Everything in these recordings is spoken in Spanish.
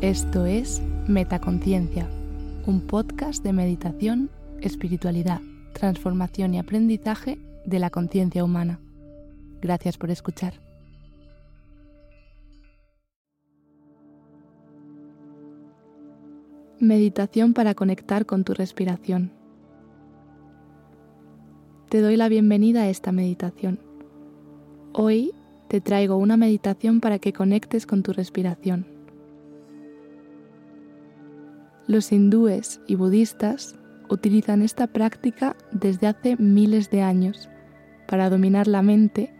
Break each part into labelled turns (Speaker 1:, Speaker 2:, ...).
Speaker 1: Esto es Metaconciencia, un podcast de meditación, espiritualidad, transformación y aprendizaje de la conciencia humana. Gracias por escuchar. Meditación para conectar con tu respiración. Te doy la bienvenida a esta meditación. Hoy te traigo una meditación para que conectes con tu respiración. Los hindúes y budistas utilizan esta práctica desde hace miles de años para dominar la mente,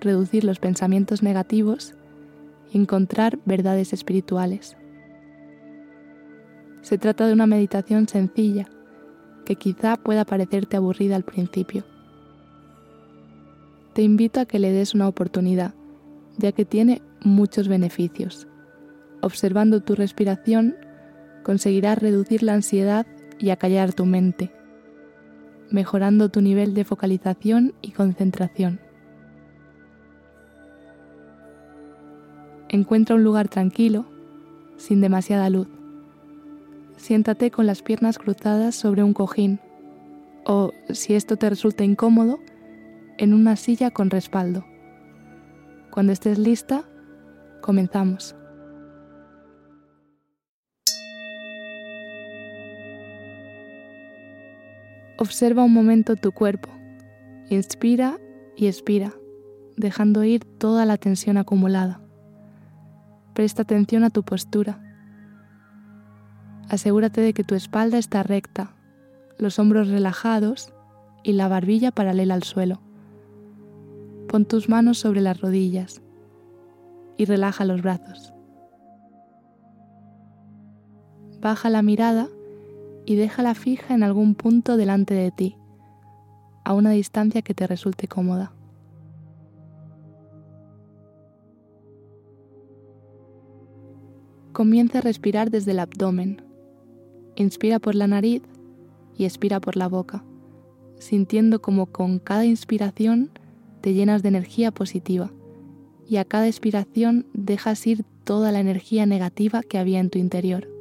Speaker 1: reducir los pensamientos negativos y encontrar verdades espirituales. Se trata de una meditación sencilla que quizá pueda parecerte aburrida al principio te invito a que le des una oportunidad, ya que tiene muchos beneficios. Observando tu respiración, conseguirás reducir la ansiedad y acallar tu mente, mejorando tu nivel de focalización y concentración. Encuentra un lugar tranquilo, sin demasiada luz. Siéntate con las piernas cruzadas sobre un cojín o, si esto te resulta incómodo, en una silla con respaldo. Cuando estés lista, comenzamos. Observa un momento tu cuerpo. Inspira y expira, dejando ir toda la tensión acumulada. Presta atención a tu postura. Asegúrate de que tu espalda está recta, los hombros relajados y la barbilla paralela al suelo. Pon tus manos sobre las rodillas y relaja los brazos. Baja la mirada y déjala fija en algún punto delante de ti, a una distancia que te resulte cómoda. Comienza a respirar desde el abdomen. Inspira por la nariz y expira por la boca, sintiendo como con cada inspiración te llenas de energía positiva y a cada expiración dejas ir toda la energía negativa que había en tu interior.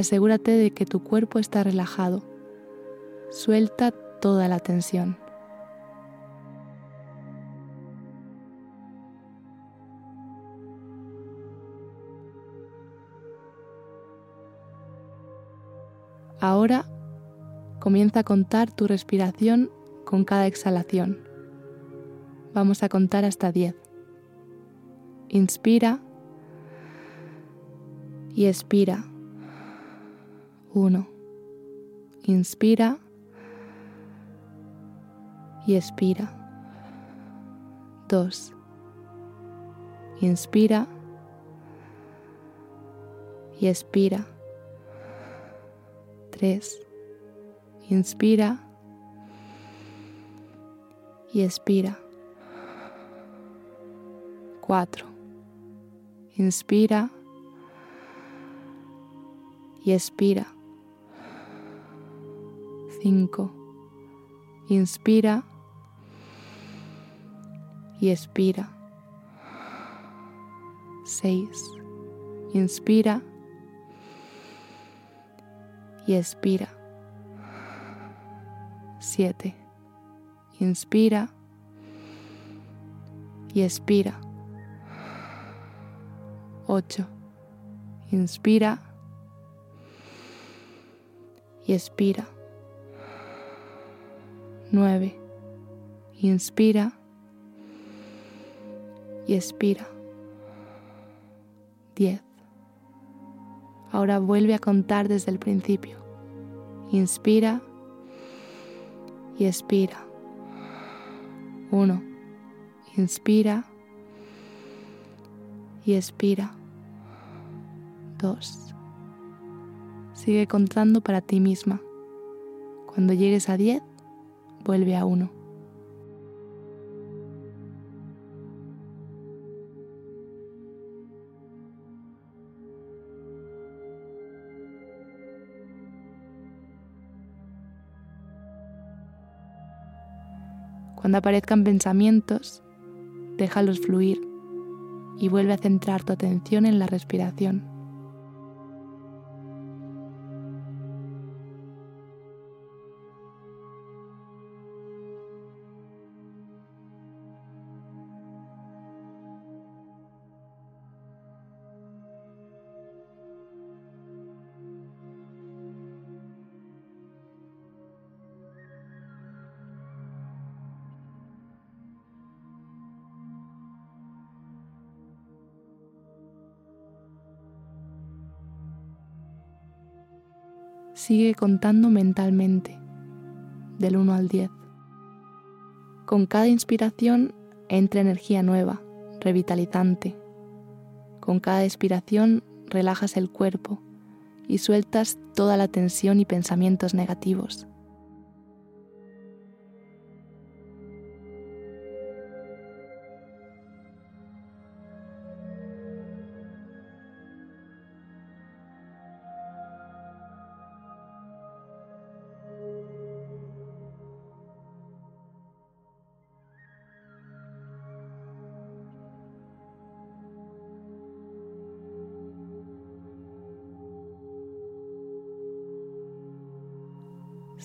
Speaker 1: Asegúrate de que tu cuerpo está relajado. Suelta toda la tensión. Ahora comienza a contar tu respiración con cada exhalación. Vamos a contar hasta 10. Inspira y expira. 1. Inspira y expira. 2. Inspira y expira. 3. Inspira y expira. 4. Inspira y expira. 5. Inspira y expira. 6. Inspira y expira. 7. Inspira y expira. 8. Inspira y expira. 9. Inspira y expira. 10. Ahora vuelve a contar desde el principio. Inspira y expira. 1. Inspira y expira. 2. Sigue contando para ti misma. Cuando llegues a 10, vuelve a 1. Cuando aparezcan pensamientos, déjalos fluir y vuelve a centrar tu atención en la respiración. Sigue contando mentalmente, del 1 al 10. Con cada inspiración entra energía nueva, revitalizante. Con cada expiración relajas el cuerpo y sueltas toda la tensión y pensamientos negativos.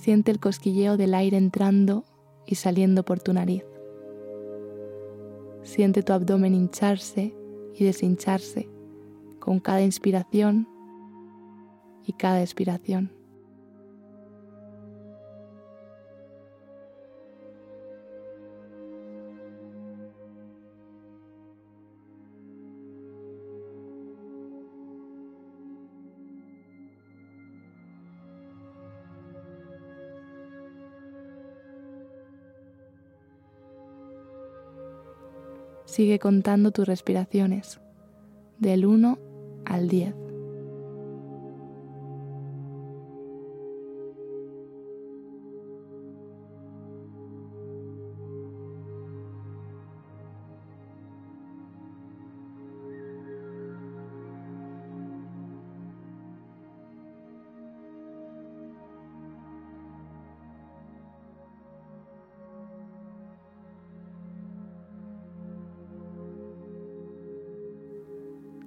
Speaker 1: Siente el cosquilleo del aire entrando y saliendo por tu nariz. Siente tu abdomen hincharse y deshincharse con cada inspiración y cada expiración. Sigue contando tus respiraciones del 1 al 10.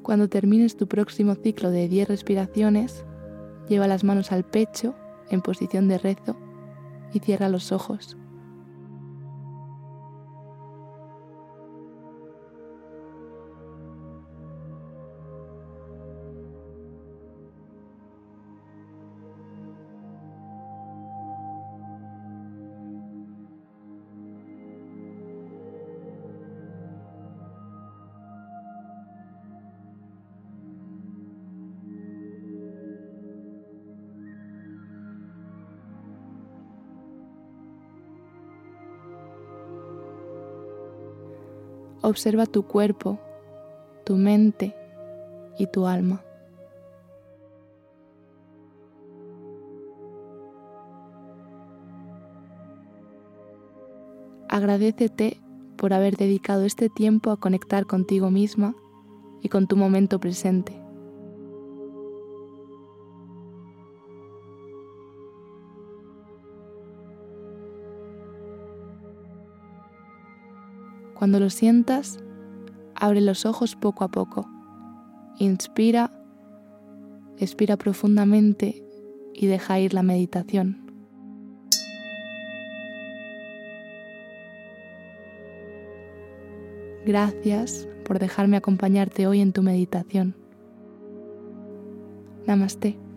Speaker 1: Cuando termines tu próximo ciclo de 10 respiraciones, lleva las manos al pecho en posición de rezo y cierra los ojos. Observa tu cuerpo, tu mente y tu alma. Agradecete por haber dedicado este tiempo a conectar contigo misma y con tu momento presente. Cuando lo sientas, abre los ojos poco a poco. Inspira, expira profundamente y deja ir la meditación. Gracias por dejarme acompañarte hoy en tu meditación. Namaste.